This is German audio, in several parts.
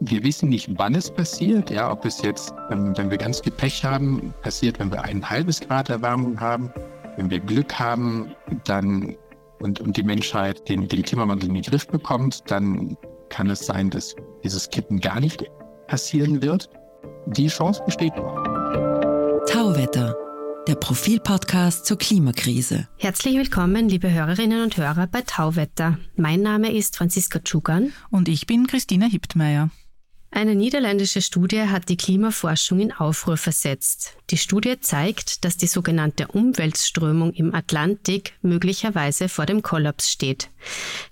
Wir wissen nicht, wann es passiert. Ja, ob es jetzt, ähm, wenn wir ganz viel Pech haben, passiert, wenn wir ein halbes Grad Erwärmung haben. Wenn wir Glück haben, dann und, und die Menschheit den, den Klimawandel in den Griff bekommt, dann kann es sein, dass dieses Kippen gar nicht passieren wird. Die Chance besteht noch. Tauwetter, der Profilpodcast zur Klimakrise. Herzlich willkommen, liebe Hörerinnen und Hörer bei Tauwetter. Mein Name ist Franziska Tschugan. Und ich bin Christina Hiptmeier. Eine niederländische Studie hat die Klimaforschung in Aufruhr versetzt. Die Studie zeigt, dass die sogenannte Umweltströmung im Atlantik möglicherweise vor dem Kollaps steht.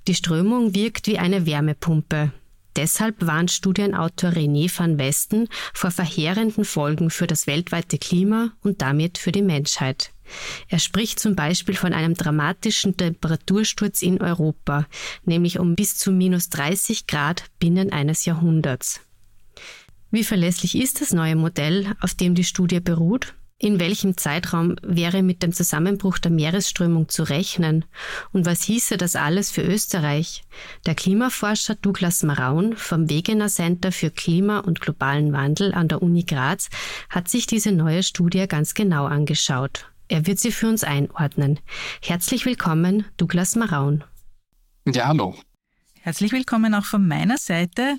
Die Strömung wirkt wie eine Wärmepumpe. Deshalb warnt Studienautor René van Westen vor verheerenden Folgen für das weltweite Klima und damit für die Menschheit. Er spricht zum Beispiel von einem dramatischen Temperatursturz in Europa, nämlich um bis zu minus 30 Grad binnen eines Jahrhunderts. Wie verlässlich ist das neue Modell, auf dem die Studie beruht? In welchem Zeitraum wäre mit dem Zusammenbruch der Meeresströmung zu rechnen? Und was hieße das alles für Österreich? Der Klimaforscher Douglas Maraun vom Wegener Center für Klima und globalen Wandel an der Uni Graz hat sich diese neue Studie ganz genau angeschaut. Er wird sie für uns einordnen. Herzlich willkommen, Douglas Maraun. Ja, hallo. Herzlich willkommen auch von meiner Seite,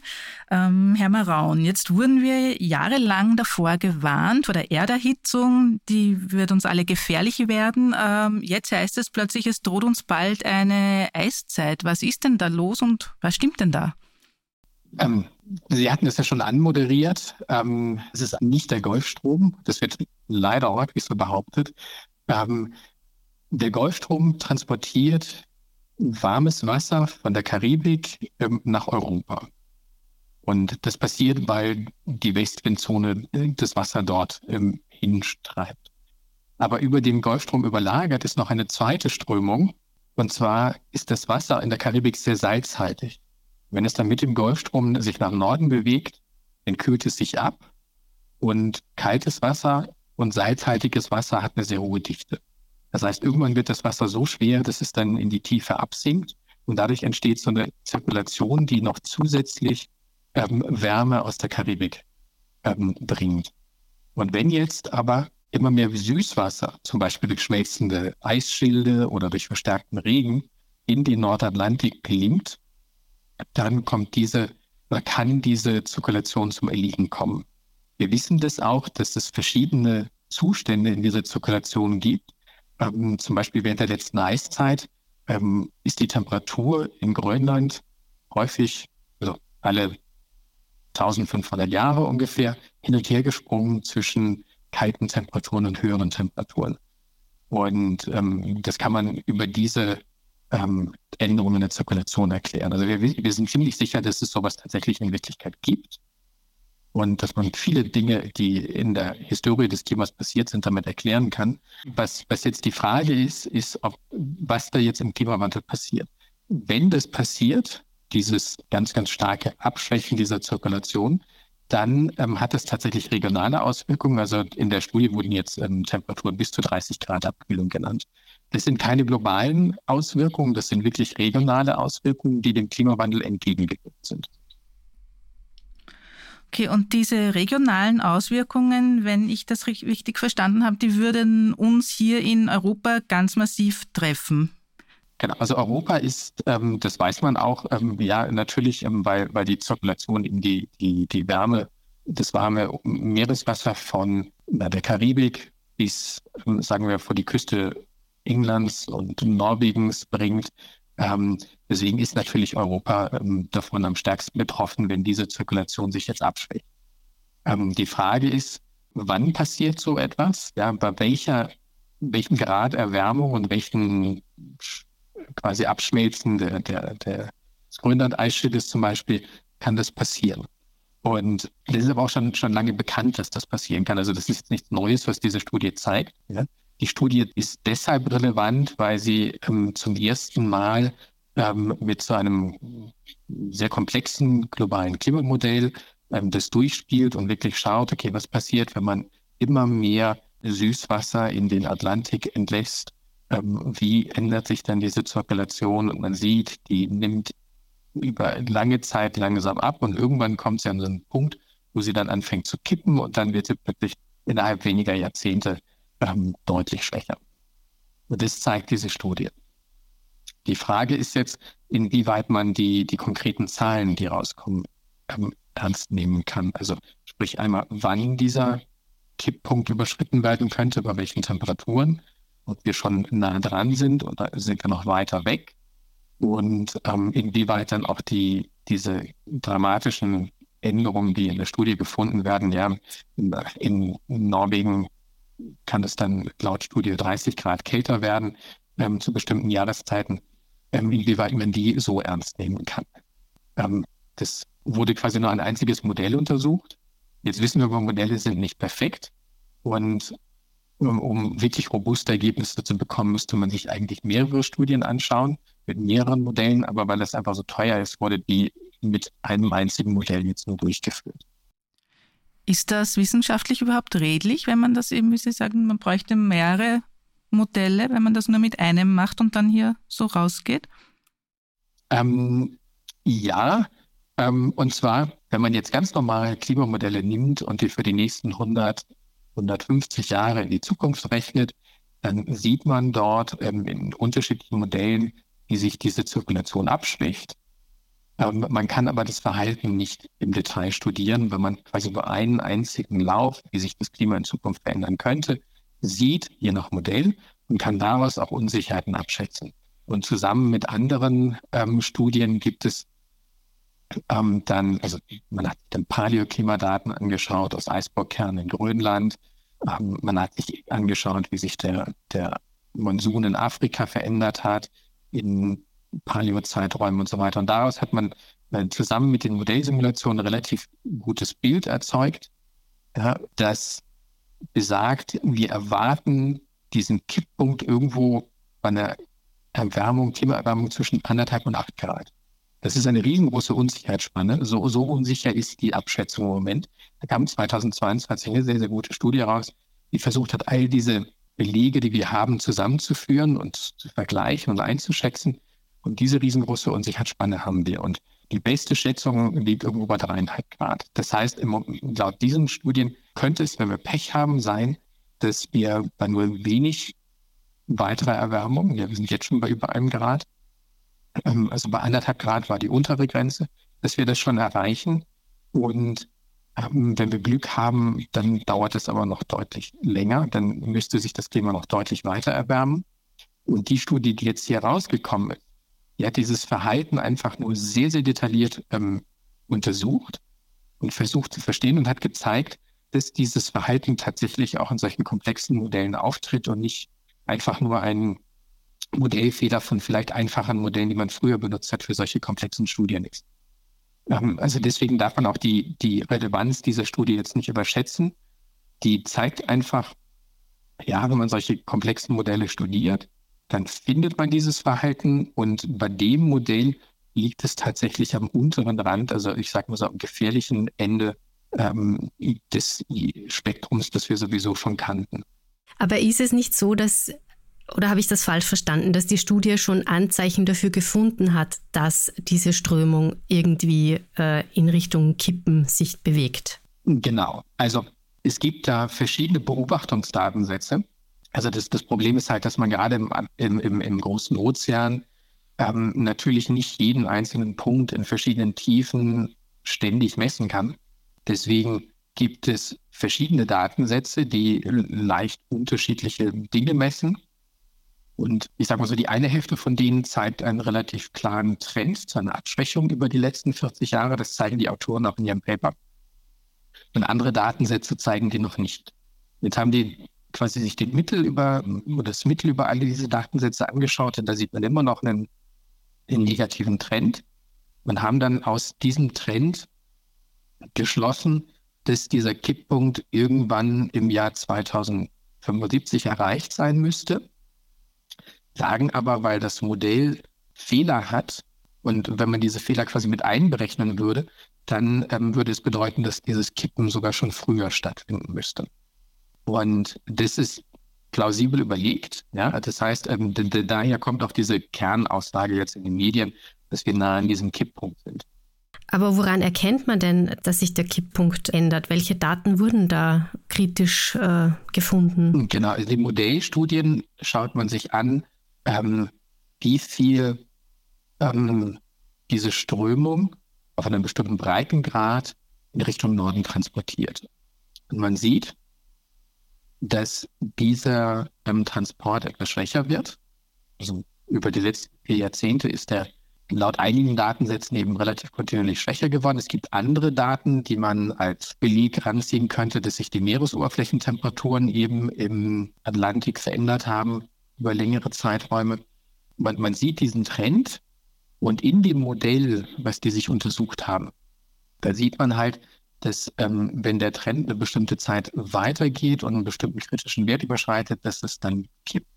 ähm, Herr Maraun. Jetzt wurden wir jahrelang davor gewarnt, vor der Erderhitzung, die wird uns alle gefährlich werden. Ähm, jetzt heißt es plötzlich, es droht uns bald eine Eiszeit. Was ist denn da los und was stimmt denn da? Ähm, Sie hatten es ja schon anmoderiert. Ähm, es ist nicht der Golfstrom. Das wird leider häufig so behauptet. Ähm, der Golfstrom transportiert warmes Wasser von der Karibik ähm, nach Europa. Und das passiert, weil die Westwindzone äh, das Wasser dort ähm, hinstreibt. Aber über den Golfstrom überlagert ist noch eine zweite Strömung. Und zwar ist das Wasser in der Karibik sehr salzhaltig. Wenn es dann mit dem Golfstrom sich nach Norden bewegt, dann kühlt es sich ab. Und kaltes Wasser und salzhaltiges Wasser hat eine sehr hohe Dichte. Das heißt, irgendwann wird das Wasser so schwer, dass es dann in die Tiefe absinkt und dadurch entsteht so eine Zirkulation, die noch zusätzlich ähm, Wärme aus der Karibik ähm, bringt. Und wenn jetzt aber immer mehr Süßwasser, zum Beispiel durch schmelzende Eisschilde oder durch verstärkten Regen, in den Nordatlantik gelingt, dann kommt diese, kann diese Zirkulation zum Erliegen kommen. Wir wissen das auch, dass es verschiedene Zustände in dieser Zirkulation gibt. Ähm, zum Beispiel während der letzten Eiszeit ähm, ist die Temperatur in Grönland häufig, also alle 1500 Jahre ungefähr, hin und her gesprungen zwischen kalten Temperaturen und höheren Temperaturen. Und ähm, das kann man über diese ähm, Änderungen der Zirkulation erklären. Also wir, wir sind ziemlich sicher, dass es sowas tatsächlich in Wirklichkeit gibt und dass man viele Dinge, die in der Historie des Klimas passiert sind, damit erklären kann. Was, was jetzt die Frage ist, ist, ob, was da jetzt im Klimawandel passiert. Wenn das passiert, dieses ganz, ganz starke Abschwächen dieser Zirkulation, dann ähm, hat das tatsächlich regionale Auswirkungen. Also in der Studie wurden jetzt ähm, Temperaturen bis zu 30 Grad Abkühlung genannt. Das sind keine globalen Auswirkungen, das sind wirklich regionale Auswirkungen, die dem Klimawandel entgegengewirkt sind. Okay, und diese regionalen Auswirkungen, wenn ich das richtig verstanden habe, die würden uns hier in Europa ganz massiv treffen. Genau, also Europa ist, ähm, das weiß man auch, ähm, ja natürlich, ähm, weil, weil die Zirkulation in die, die, die Wärme, das warme Meereswasser von na, der Karibik bis, ähm, sagen wir, vor die Küste Englands und Norwegens bringt, ähm, deswegen ist natürlich Europa ähm, davon am stärksten betroffen, wenn diese Zirkulation sich jetzt abschwächt. Ähm, die Frage ist, wann passiert so etwas? Ja, bei welcher, welchem Grad Erwärmung und welchen quasi Abschmelzen der, der, der des Grönland-Eisschildes zum Beispiel kann das passieren? Und das ist aber auch schon, schon lange bekannt, dass das passieren kann. Also das ist nichts Neues, was diese Studie zeigt. Ja? Die Studie ist deshalb relevant, weil sie ähm, zum ersten Mal ähm, mit so einem sehr komplexen globalen Klimamodell ähm, das durchspielt und wirklich schaut, okay, was passiert, wenn man immer mehr Süßwasser in den Atlantik entlässt? Ähm, wie ändert sich dann diese Zirkulation? Und man sieht, die nimmt über lange Zeit langsam ab und irgendwann kommt sie an so einen Punkt, wo sie dann anfängt zu kippen und dann wird sie plötzlich innerhalb weniger Jahrzehnte ähm, deutlich schwächer. Und das zeigt diese Studie. Die Frage ist jetzt, inwieweit man die, die konkreten Zahlen, die rauskommen, ähm, ernst nehmen kann. Also sprich einmal, wann dieser Kipppunkt überschritten werden könnte, bei welchen Temperaturen, ob wir schon nah dran sind oder sind wir noch weiter weg und ähm, inwieweit dann auch die, diese dramatischen Änderungen, die in der Studie gefunden werden, ja, in, Norwegen kann es dann laut Studie 30 Grad kälter werden ähm, zu bestimmten Jahreszeiten, ähm, inwieweit man die so ernst nehmen kann. Ähm, das wurde quasi nur ein einziges Modell untersucht. Jetzt wissen wir, aber Modelle sind nicht perfekt. Und um, um wirklich robuste Ergebnisse zu bekommen, müsste man sich eigentlich mehrere Studien anschauen mit mehreren Modellen. Aber weil es einfach so teuer ist, wurde die mit einem einzigen Modell jetzt nur durchgeführt. Ist das wissenschaftlich überhaupt redlich, wenn man das eben, wie Sie sagen, man bräuchte mehrere Modelle, wenn man das nur mit einem macht und dann hier so rausgeht? Ähm, ja, ähm, und zwar, wenn man jetzt ganz normale Klimamodelle nimmt und die für die nächsten 100, 150 Jahre in die Zukunft rechnet, dann sieht man dort ähm, in unterschiedlichen Modellen, wie sich diese Zirkulation abschwächt. Ähm, man kann aber das Verhalten nicht im Detail studieren, wenn man quasi über einen einzigen Lauf, wie sich das Klima in Zukunft verändern könnte, sieht, je nach Modell, und kann daraus auch Unsicherheiten abschätzen. Und zusammen mit anderen ähm, Studien gibt es ähm, dann, also man hat dann Paläoklimadaten angeschaut aus Eisbockkernen in Grönland. Ähm, man hat sich angeschaut, wie sich der, der Monsun in Afrika verändert hat in Paleo-Zeiträumen und so weiter. Und daraus hat man äh, zusammen mit den Modellsimulationen relativ gutes Bild erzeugt, ja, das besagt, wir erwarten diesen Kipppunkt irgendwo bei einer Erwärmung, Klimaerwärmung zwischen anderthalb und acht Grad. Das ist eine riesengroße Unsicherheitsspanne. So, so unsicher ist die Abschätzung im Moment. Da kam 2022 eine sehr, sehr gute Studie raus, die versucht hat, all diese Belege, die wir haben, zusammenzuführen und zu vergleichen und einzuschätzen. Und diese riesengroße Unsicherheitsspanne haben wir. Und die beste Schätzung liegt irgendwo bei dreieinhalb Grad. Das heißt, laut diesen Studien könnte es, wenn wir Pech haben, sein, dass wir bei nur wenig weiterer Erwärmung, ja, wir sind jetzt schon bei über einem Grad, ähm, also bei anderthalb Grad war die untere Grenze, dass wir das schon erreichen. Und ähm, wenn wir Glück haben, dann dauert es aber noch deutlich länger. Dann müsste sich das Klima noch deutlich weiter erwärmen. Und die Studie, die jetzt hier rausgekommen ist, hat dieses Verhalten einfach nur sehr, sehr detailliert ähm, untersucht und versucht zu verstehen und hat gezeigt, dass dieses Verhalten tatsächlich auch in solchen komplexen Modellen auftritt und nicht einfach nur ein Modellfehler von vielleicht einfachen Modellen, die man früher benutzt hat für solche komplexen Studien ist. Ähm, also deswegen darf man auch die, die Relevanz dieser Studie jetzt nicht überschätzen. Die zeigt einfach, ja, wenn man solche komplexen Modelle studiert, dann findet man dieses Verhalten und bei dem Modell liegt es tatsächlich am unteren Rand, also ich sage mal so am gefährlichen Ende ähm, des Spektrums, das wir sowieso schon kannten. Aber ist es nicht so, dass oder habe ich das falsch verstanden, dass die Studie schon Anzeichen dafür gefunden hat, dass diese Strömung irgendwie äh, in Richtung Kippen sich bewegt? Genau. Also es gibt da verschiedene Beobachtungsdatensätze. Also das, das Problem ist halt, dass man gerade im, im, im, im großen Ozean ähm, natürlich nicht jeden einzelnen Punkt in verschiedenen Tiefen ständig messen kann. Deswegen gibt es verschiedene Datensätze, die leicht unterschiedliche Dinge messen. Und ich sage mal so, die eine Hälfte von denen zeigt einen relativ klaren Trend zu einer Abschwächung über die letzten 40 Jahre. Das zeigen die Autoren auch in ihrem Paper. Und andere Datensätze zeigen die noch nicht. Jetzt haben die quasi sich den Mittel über das Mittel über alle diese Datensätze angeschaut und da sieht man immer noch einen, einen negativen Trend. Und haben dann aus diesem Trend geschlossen, dass dieser Kipppunkt irgendwann im Jahr 2075 erreicht sein müsste sagen aber, weil das Modell Fehler hat und wenn man diese Fehler quasi mit einberechnen würde, dann ähm, würde es bedeuten, dass dieses Kippen sogar schon früher stattfinden müsste. Und das ist plausibel überlegt. Ja? Das heißt, ähm, daher kommt auch diese Kernaussage jetzt in den Medien, dass wir nah an diesem Kipppunkt sind. Aber woran erkennt man denn, dass sich der Kipppunkt ändert? Welche Daten wurden da kritisch äh, gefunden? Genau, in den Modellstudien schaut man sich an, ähm, wie viel ähm, diese Strömung auf einem bestimmten Breitengrad in Richtung Norden transportiert. Und man sieht, dass dieser ähm, Transport etwas schwächer wird. Also über die letzten vier Jahrzehnte ist der laut einigen Datensätzen eben relativ kontinuierlich schwächer geworden. Es gibt andere Daten, die man als Beleg ranziehen könnte, dass sich die Meeresoberflächentemperaturen eben im Atlantik verändert haben über längere Zeiträume. Man, man sieht diesen Trend und in dem Modell, was die sich untersucht haben, da sieht man halt, dass ähm, wenn der Trend eine bestimmte Zeit weitergeht und einen bestimmten kritischen Wert überschreitet, dass es dann kippt.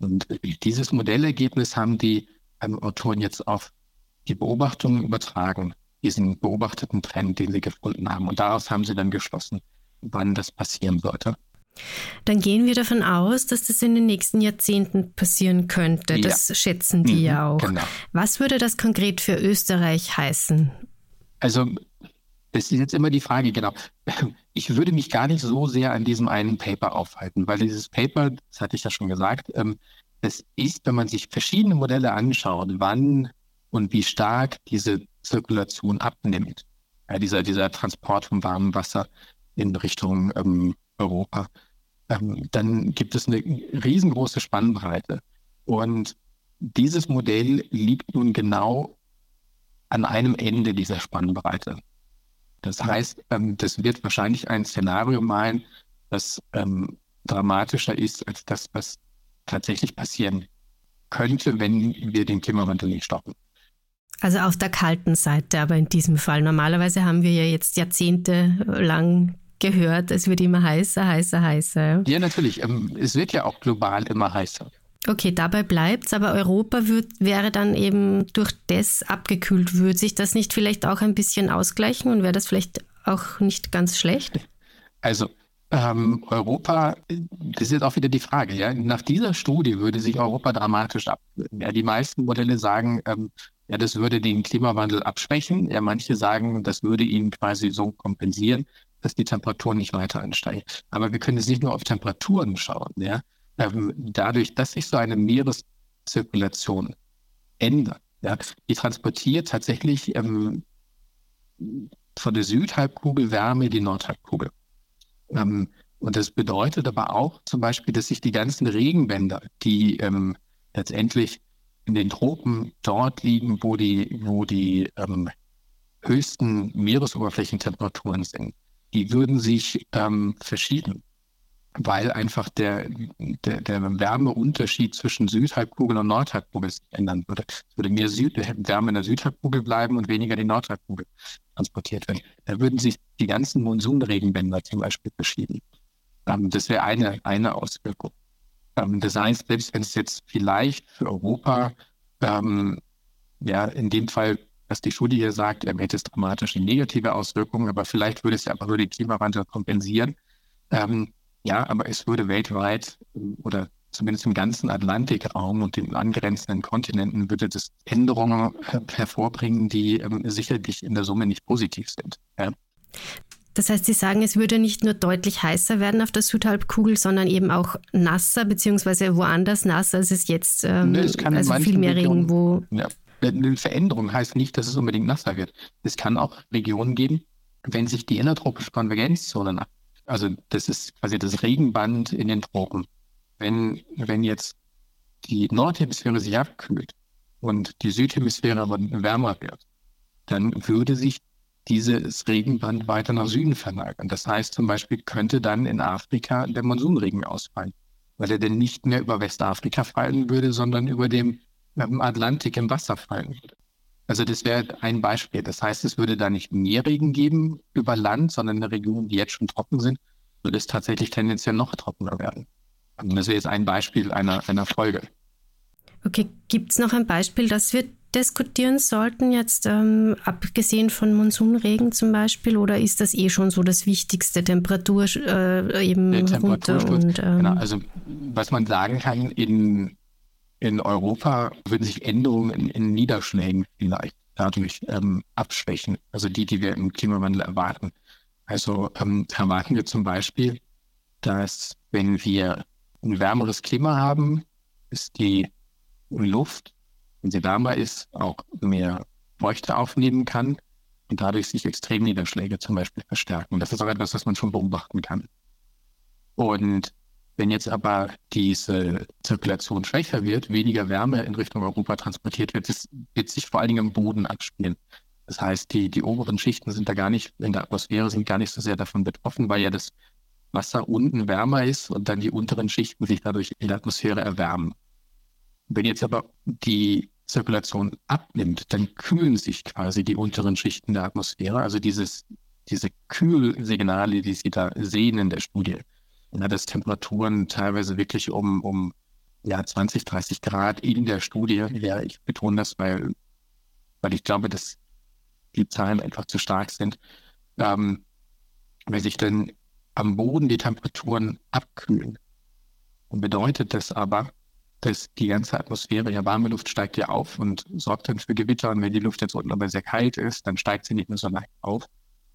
Und dieses Modellergebnis haben die ähm, Autoren jetzt auf die Beobachtungen übertragen, diesen beobachteten Trend, den sie gefunden haben. Und daraus haben sie dann geschlossen, wann das passieren sollte. Dann gehen wir davon aus, dass das in den nächsten Jahrzehnten passieren könnte. Das ja. schätzen die mhm, ja auch. Genau. Was würde das konkret für Österreich heißen? Also, das ist jetzt immer die Frage, genau. Ich würde mich gar nicht so sehr an diesem einen Paper aufhalten, weil dieses Paper, das hatte ich ja schon gesagt, ähm, es ist, wenn man sich verschiedene Modelle anschaut, wann und wie stark diese Zirkulation abnimmt, ja, dieser, dieser Transport von warmem Wasser in Richtung ähm, Europa, ähm, dann gibt es eine riesengroße Spannbreite. Und dieses Modell liegt nun genau an einem Ende dieser Spannbreite. Das heißt, ähm, das wird wahrscheinlich ein Szenario malen, das ähm, dramatischer ist als das, was tatsächlich passieren könnte, wenn wir den Klimawandel nicht stoppen. Also auf der kalten Seite, aber in diesem Fall. Normalerweise haben wir ja jetzt jahrzehntelang gehört, es wird immer heißer, heißer, heißer. Ja, natürlich. Ähm, es wird ja auch global immer heißer. Okay, dabei bleibt es, aber Europa wird, wäre dann eben durch das abgekühlt. Würde sich das nicht vielleicht auch ein bisschen ausgleichen und wäre das vielleicht auch nicht ganz schlecht? Also ähm, Europa, das ist jetzt auch wieder die Frage, ja. Nach dieser Studie würde sich Europa dramatisch abkühlen. Ja, die meisten Modelle sagen, ähm, ja, das würde den Klimawandel abschwächen. Ja, manche sagen, das würde ihn quasi so kompensieren, dass die Temperaturen nicht weiter ansteigen. Aber wir können jetzt nicht nur auf Temperaturen schauen, ja. Ähm, dadurch, dass sich so eine Meereszirkulation ändert, ja, die transportiert tatsächlich ähm, von der Südhalbkugel Wärme in die Nordhalbkugel. Ähm, und das bedeutet aber auch zum Beispiel, dass sich die ganzen Regenwälder, die ähm, letztendlich in den Tropen dort liegen, wo die, wo die ähm, höchsten Meeresoberflächentemperaturen sind, die würden sich ähm, verschieben, weil einfach der, der, der Wärmeunterschied zwischen Südhalbkugel und Nordhalbkugel sich ändern würde. Es würde mehr Süd Wärme in der Südhalbkugel bleiben und weniger in die Nordhalbkugel transportiert werden. Da würden sich die ganzen Monsunregenbänder zum Beispiel verschieben. Ähm, das wäre eine, eine Auswirkung. Ähm, das heißt, selbst wenn es jetzt vielleicht für Europa, ähm, ja, in dem Fall, was die Studie hier sagt, ähm, hätte es dramatische negative Auswirkungen, aber vielleicht würde es ja einfach nur den Klimawandel kompensieren. Ähm, ja, aber es würde weltweit ähm, oder zumindest im ganzen Atlantikraum und den angrenzenden Kontinenten würde das Änderungen hervorbringen, die ähm, sicherlich in der Summe nicht positiv sind. Ja. Das heißt, Sie sagen, es würde nicht nur deutlich heißer werden auf der Südhalbkugel, sondern eben auch nasser, beziehungsweise woanders nasser, als es jetzt, ähm, es also viel mehr Regen, wo... Ja. Eine Veränderung heißt nicht, dass es unbedingt nasser wird. Es kann auch Regionen geben, wenn sich die innertropische Konvergenzzone nach, also das ist quasi das Regenband in den Tropen, wenn, wenn jetzt die Nordhemisphäre sich abkühlt und die Südhemisphäre aber wärmer wird, dann würde sich dieses Regenband weiter nach Süden verlagern. Das heißt zum Beispiel könnte dann in Afrika der Monsunregen ausfallen, weil er dann nicht mehr über Westafrika fallen würde, sondern über dem Atlantik im Wasser fallen würde. Also das wäre ein Beispiel. Das heißt, es würde da nicht mehr Regen geben über Land, sondern in Regionen, die jetzt schon trocken sind, würde es tatsächlich tendenziell noch trockener werden. Das wäre jetzt ein Beispiel einer, einer Folge. Okay, gibt es noch ein Beispiel, das wir diskutieren sollten, jetzt ähm, abgesehen von Monsunregen zum Beispiel, oder ist das eh schon so das Wichtigste, Temperatur äh, eben runter? Und, ähm, genau, also was man sagen kann, in, in Europa würden sich Änderungen in, in Niederschlägen vielleicht dadurch ähm, abschwächen, also die, die wir im Klimawandel erwarten. Also ähm, erwarten wir zum Beispiel, dass wenn wir ein wärmeres Klima haben, ist die Luft, wenn sie wärmer ist, auch mehr Feuchte aufnehmen kann und dadurch sich Extremniederschläge zum Beispiel verstärken. Das ist auch etwas, was man schon beobachten kann. Und wenn jetzt aber diese Zirkulation schwächer wird, weniger Wärme in Richtung Europa transportiert wird, das wird sich vor allen Dingen im Boden abspielen. Das heißt, die, die oberen Schichten sind da gar nicht, in der Atmosphäre sind gar nicht so sehr davon betroffen, weil ja das Wasser unten wärmer ist und dann die unteren Schichten sich dadurch in der Atmosphäre erwärmen. Wenn jetzt aber die Zirkulation abnimmt, dann kühlen sich quasi die unteren Schichten der Atmosphäre, also dieses, diese Kühlsignale, die Sie da sehen in der Studie, ja, dass Temperaturen teilweise wirklich um, um ja, 20, 30 Grad in der Studie, ja, ich betone das, weil, weil ich glaube, dass die Zahlen einfach zu stark sind, ähm, wenn sich dann am Boden die Temperaturen abkühlen, dann bedeutet das aber, dass die ganze Atmosphäre, ja warme Luft steigt ja auf und sorgt dann für Gewitter. Und wenn die Luft jetzt unten aber sehr kalt ist, dann steigt sie nicht mehr so leicht auf,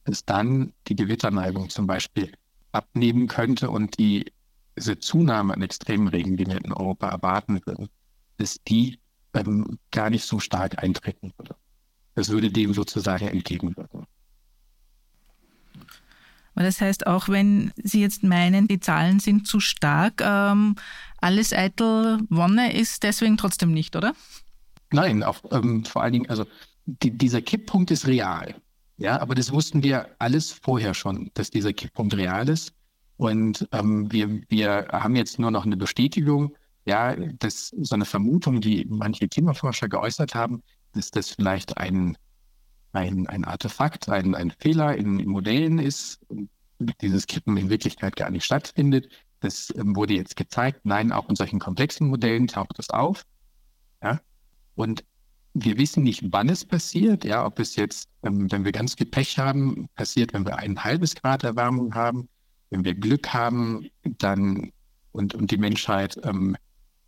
dass dann die Gewitterneigung zum Beispiel abnehmen könnte und die, diese Zunahme an extremen Regen, die wir in Europa erwarten würden, dass die ähm, gar nicht so stark eintreten würde. Das würde dem sozusagen entgegenwirken. Das heißt, auch wenn Sie jetzt meinen, die Zahlen sind zu stark, ähm, alles eitel Wonne ist deswegen trotzdem nicht, oder? Nein, auch ähm, vor allen Dingen, also die, dieser Kipppunkt ist real. Ja, aber das wussten wir alles vorher schon, dass dieser Kipppunkt real ist. Und ähm, wir, wir haben jetzt nur noch eine Bestätigung, ja, dass so eine Vermutung, die manche Klimaforscher geäußert haben, dass das vielleicht ein, ein, ein Artefakt, ein, ein Fehler in, in Modellen ist, dieses Kippen in Wirklichkeit gar nicht stattfindet. Das ähm, wurde jetzt gezeigt. Nein, auch in solchen komplexen Modellen taucht es auf. Ja? Und wir wissen nicht, wann es passiert. Ja, ob es jetzt, ähm, wenn wir ganz viel Pech haben, passiert, wenn wir ein halbes Grad Erwärmung haben. Wenn wir Glück haben, dann und, und die Menschheit ähm,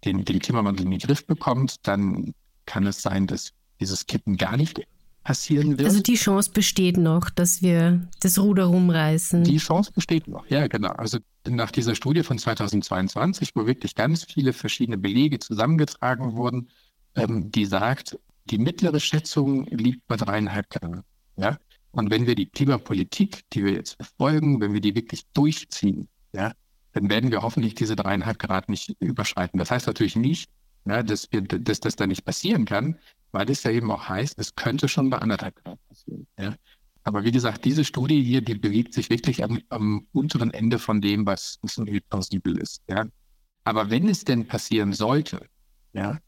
den, den Klimawandel in den Griff bekommt, dann kann es sein, dass dieses Kippen gar nicht passieren wird. Also die Chance besteht noch, dass wir das Ruder rumreißen. Die Chance besteht noch, ja genau. Also nach dieser Studie von 2022, wo wirklich ganz viele verschiedene Belege zusammengetragen wurden, ähm, die sagt, die mittlere Schätzung liegt bei dreieinhalb Grad. Ja? Und wenn wir die Klimapolitik, die wir jetzt verfolgen, wenn wir die wirklich durchziehen, ja, dann werden wir hoffentlich diese dreieinhalb Grad nicht überschreiten. Das heißt natürlich nicht, ja, dass, wir, dass das da nicht passieren kann, weil es ja eben auch heißt, es könnte schon bei anderthalb Grad passieren. Ja. Aber wie gesagt, diese Studie hier, die bewegt sich wirklich am, am unteren Ende von dem, was, was plausibel ist. Ja. Aber wenn es denn passieren sollte, ja,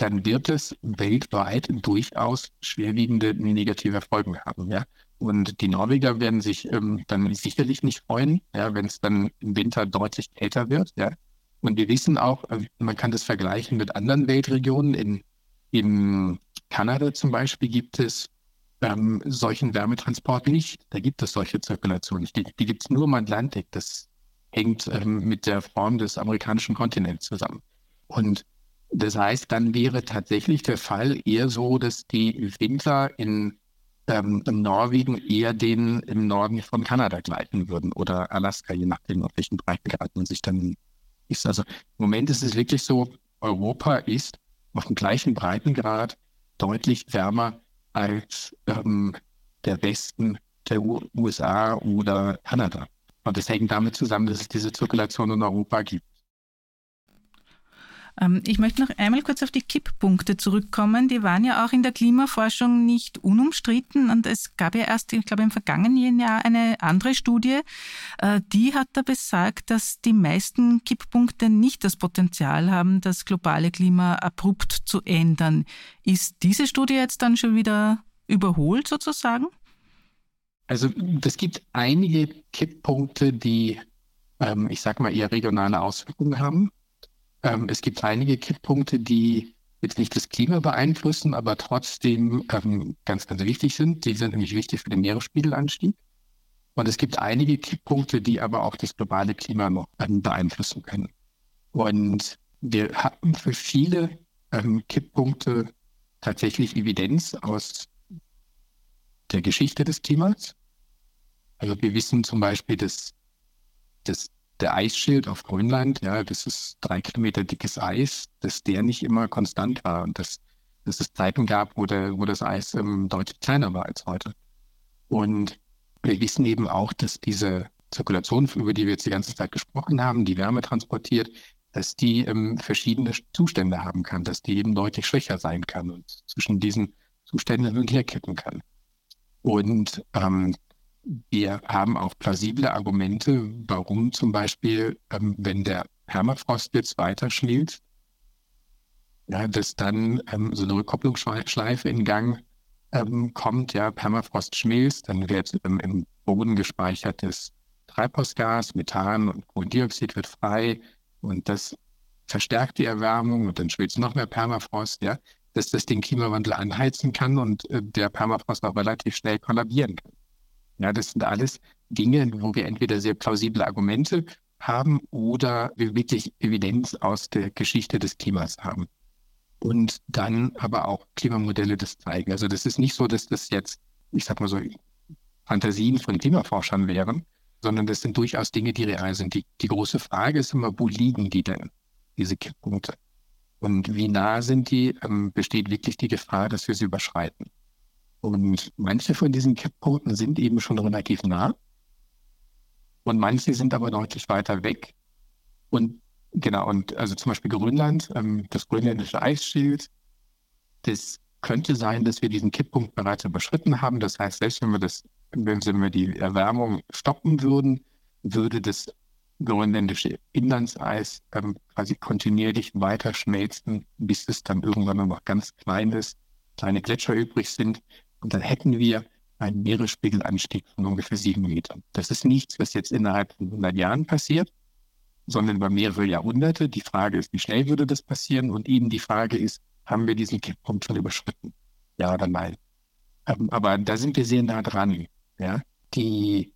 dann wird es weltweit durchaus schwerwiegende negative Folgen haben. Ja. Und die Norweger werden sich ähm, dann sicherlich nicht freuen, ja, wenn es dann im Winter deutlich kälter wird. Ja. Und wir wissen auch, äh, man kann das vergleichen mit anderen Weltregionen. In, in Kanada zum Beispiel gibt es ähm, solchen Wärmetransport nicht. Da gibt es solche Zirkulationen nicht. Die, die gibt es nur im Atlantik. Das hängt ähm, mit der Form des amerikanischen Kontinents zusammen. Und das heißt, dann wäre tatsächlich der Fall eher so, dass die Winter in, ähm, Norwegen eher den im Norden von Kanada gleiten würden oder Alaska, je nachdem, auf welchen Breitengrad man sich dann ist. Also im Moment ist es wirklich so, Europa ist auf dem gleichen Breitengrad deutlich wärmer als ähm, der Westen der U USA oder Kanada. Und das hängt damit zusammen, dass es diese Zirkulation in Europa gibt. Ähm, ich möchte noch einmal kurz auf die Kipppunkte zurückkommen. Die waren ja auch in der Klimaforschung nicht unumstritten und es gab ja erst, ich glaube, im vergangenen Jahr eine andere Studie, äh, die hat da besagt, dass die meisten Kipppunkte nicht das Potenzial haben, das globale Klima abrupt zu ändern. Ist diese Studie jetzt dann schon wieder überholt sozusagen? Also es gibt einige Kipppunkte, die, ähm, ich sage mal, eher regionale Auswirkungen haben. Ähm, es gibt einige Kipppunkte, die jetzt nicht das Klima beeinflussen, aber trotzdem ähm, ganz, ganz wichtig sind. Die sind nämlich wichtig für den Meeresspiegelanstieg. Und es gibt einige Kipppunkte, die aber auch das globale Klima noch ähm, beeinflussen können. Und wir hatten für viele ähm, Kipppunkte tatsächlich Evidenz aus der Geschichte des Klimas. Also wir wissen zum Beispiel, dass, dass der Eisschild auf Grönland, ja, das ist drei Kilometer dickes Eis, dass der nicht immer konstant war und dass, dass es Zeiten gab, wo, der, wo das Eis ähm, deutlich kleiner war als heute. Und wir wissen eben auch, dass diese Zirkulation, über die wir jetzt die ganze Zeit gesprochen haben, die Wärme transportiert, dass die ähm, verschiedene Zustände haben kann, dass die eben deutlich schwächer sein kann und zwischen diesen Zuständen hin und her kippen kann. Und ähm, wir haben auch plausible Argumente, warum zum Beispiel, ähm, wenn der Permafrost jetzt weiter schmilzt, ja, dass dann ähm, so eine Rückkopplungsschleife in Gang ähm, kommt. Ja, Permafrost schmilzt, dann wird im Boden gespeichertes Treibhausgas, Methan und Kohlendioxid wird frei und das verstärkt die Erwärmung und dann schmilzt noch mehr Permafrost, ja, dass das den Klimawandel anheizen kann und äh, der Permafrost auch relativ schnell kollabieren kann. Ja, das sind alles Dinge, wo wir entweder sehr plausible Argumente haben oder wir wirklich Evidenz aus der Geschichte des Klimas haben. Und dann aber auch Klimamodelle das zeigen. Also das ist nicht so, dass das jetzt, ich sag mal so, Fantasien von Klimaforschern wären, sondern das sind durchaus Dinge, die real sind. Die, die große Frage ist immer, wo liegen die denn, diese Kipppunkte? Und wie nah sind die, ähm, besteht wirklich die Gefahr, dass wir sie überschreiten. Und manche von diesen Kipppunkten sind eben schon relativ nah. Und manche sind aber deutlich weiter weg. Und genau, und also zum Beispiel Grönland, ähm, das grönländische Eisschild, das könnte sein, dass wir diesen Kipppunkt bereits überschritten haben. Das heißt, selbst wenn wir das, wenn wir die Erwärmung stoppen würden, würde das grönländische Inlandseis ähm, quasi kontinuierlich weiter schmelzen, bis es dann irgendwann nur noch ganz kleines, kleine Gletscher übrig sind. Und dann hätten wir einen Meeresspiegelanstieg von ungefähr sieben Metern. Das ist nichts, was jetzt innerhalb von 100 Jahren passiert, sondern über mehrere Jahrhunderte. Die Frage ist, wie schnell würde das passieren? Und eben die Frage ist, haben wir diesen Kipppunkt schon überschritten? Ja oder nein? Ähm, aber da sind wir sehr nah dran. Ja? Die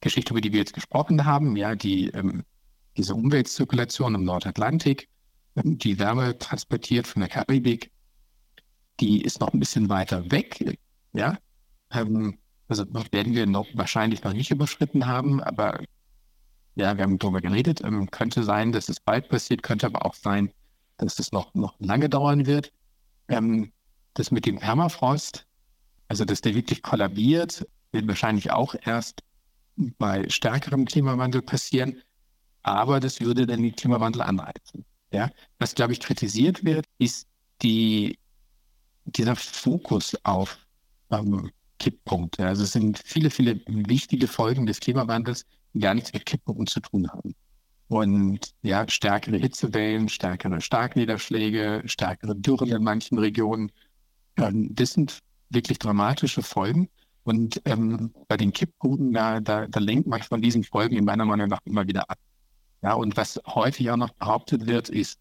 Geschichte, über die wir jetzt gesprochen haben, ja, die, ähm, diese Umweltzirkulation im Nordatlantik, ähm, die Wärme transportiert von der Karibik, die ist noch ein bisschen weiter weg. Ja, ähm, also werden wir noch wahrscheinlich noch nicht überschritten haben, aber ja, wir haben darüber geredet. Ähm, könnte sein, dass es bald passiert, könnte aber auch sein, dass es noch, noch lange dauern wird. Ähm, das mit dem Permafrost, also dass der wirklich kollabiert, wird wahrscheinlich auch erst bei stärkerem Klimawandel passieren, aber das würde dann den Klimawandel anreizen. Ja? Was, glaube ich, kritisiert wird, ist die, dieser Fokus auf ähm, Kipppunkte. Also es sind viele, viele wichtige Folgen des Klimawandels, die gar nichts mit Kipppunkten zu tun haben. Und ja, stärkere Hitzewellen, stärkere Starkniederschläge, stärkere Dürren in manchen Regionen. Ähm, das sind wirklich dramatische Folgen. Und ähm, bei den Kipppunkten, da, da, da lenkt man von diesen Folgen in meiner Meinung nach immer wieder ab. Ja, und was häufig auch noch behauptet wird, ist,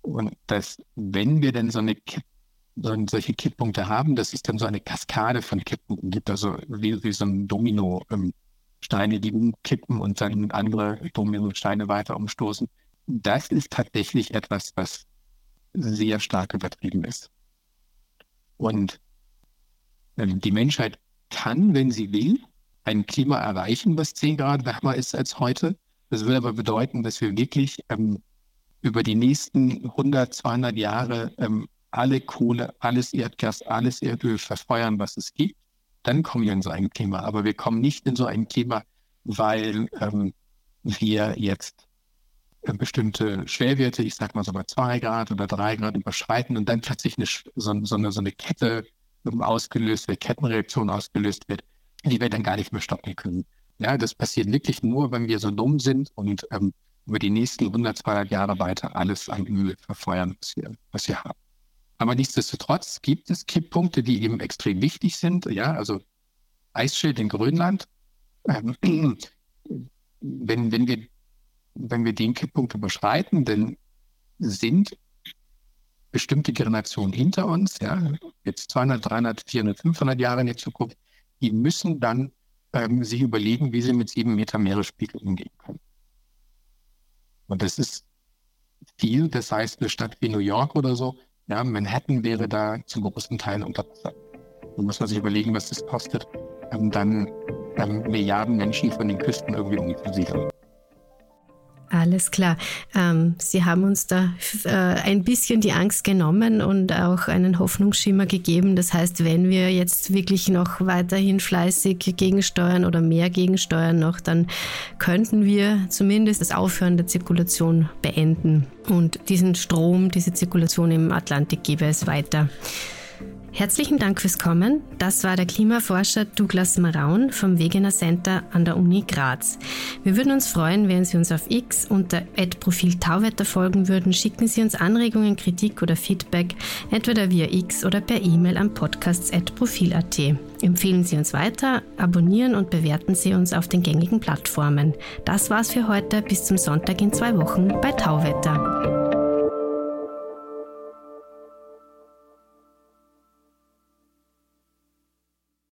und dass wenn wir denn so eine Kipp, so, solche Kipppunkte haben, dass es dann so eine Kaskade von Kipppunkten gibt, also wie, wie so ein Domino, ähm, Steine, die umkippen und dann andere Dominosteine weiter umstoßen. Das ist tatsächlich etwas, was sehr stark übertrieben ist. Und ähm, die Menschheit kann, wenn sie will, ein Klima erreichen, was 10 Grad wärmer ist als heute. Das würde aber bedeuten, dass wir wirklich ähm, über die nächsten 100, 200 Jahre ähm, alle Kohle, alles Erdgas, alles Erdöl verfeuern, was es gibt. Dann kommen wir in so ein Klima. Aber wir kommen nicht in so ein Klima, weil ähm, wir jetzt äh, bestimmte Schwerwerte, ich sag mal so bei zwei Grad oder drei Grad überschreiten und dann plötzlich eine, so, so, eine, so eine Kette ausgelöst wird, Kettenreaktion ausgelöst wird, die wir dann gar nicht mehr stoppen können. Ja, das passiert wirklich nur, wenn wir so dumm sind und ähm, über die nächsten 100, 200 Jahre weiter alles an Öl verfeuern, was wir, was wir haben. Aber nichtsdestotrotz gibt es Kipppunkte, die eben extrem wichtig sind. Ja, also Eisschild in Grönland. Ähm, wenn, wenn, wir, wenn wir den Kipppunkt überschreiten, dann sind bestimmte Generationen hinter uns, ja, jetzt 200, 300, 400, 500 Jahre in die Zukunft, die müssen dann ähm, sich überlegen, wie sie mit sieben Meter Meeresspiegel umgehen können. Und das ist viel. Das heißt, eine Stadt wie New York oder so, ja, Manhattan wäre da zu großen Teilen unter Wasser. Da muss man sich überlegen, was das kostet, ähm, dann ähm, Milliarden Menschen von den Küsten irgendwie umzusiedeln. Alles klar. Ähm, Sie haben uns da äh, ein bisschen die Angst genommen und auch einen Hoffnungsschimmer gegeben. Das heißt, wenn wir jetzt wirklich noch weiterhin fleißig gegensteuern oder mehr gegensteuern noch, dann könnten wir zumindest das Aufhören der Zirkulation beenden. Und diesen Strom, diese Zirkulation im Atlantik gäbe es weiter. Herzlichen Dank fürs Kommen. Das war der Klimaforscher Douglas Maraun vom Wegener Center an der Uni Graz. Wir würden uns freuen, wenn Sie uns auf X unter Profil Tauwetter folgen würden. Schicken Sie uns Anregungen, Kritik oder Feedback, entweder via X oder per E-Mail an podcasts.profil.at. Empfehlen Sie uns weiter, abonnieren und bewerten Sie uns auf den gängigen Plattformen. Das war's für heute. Bis zum Sonntag in zwei Wochen bei Tauwetter.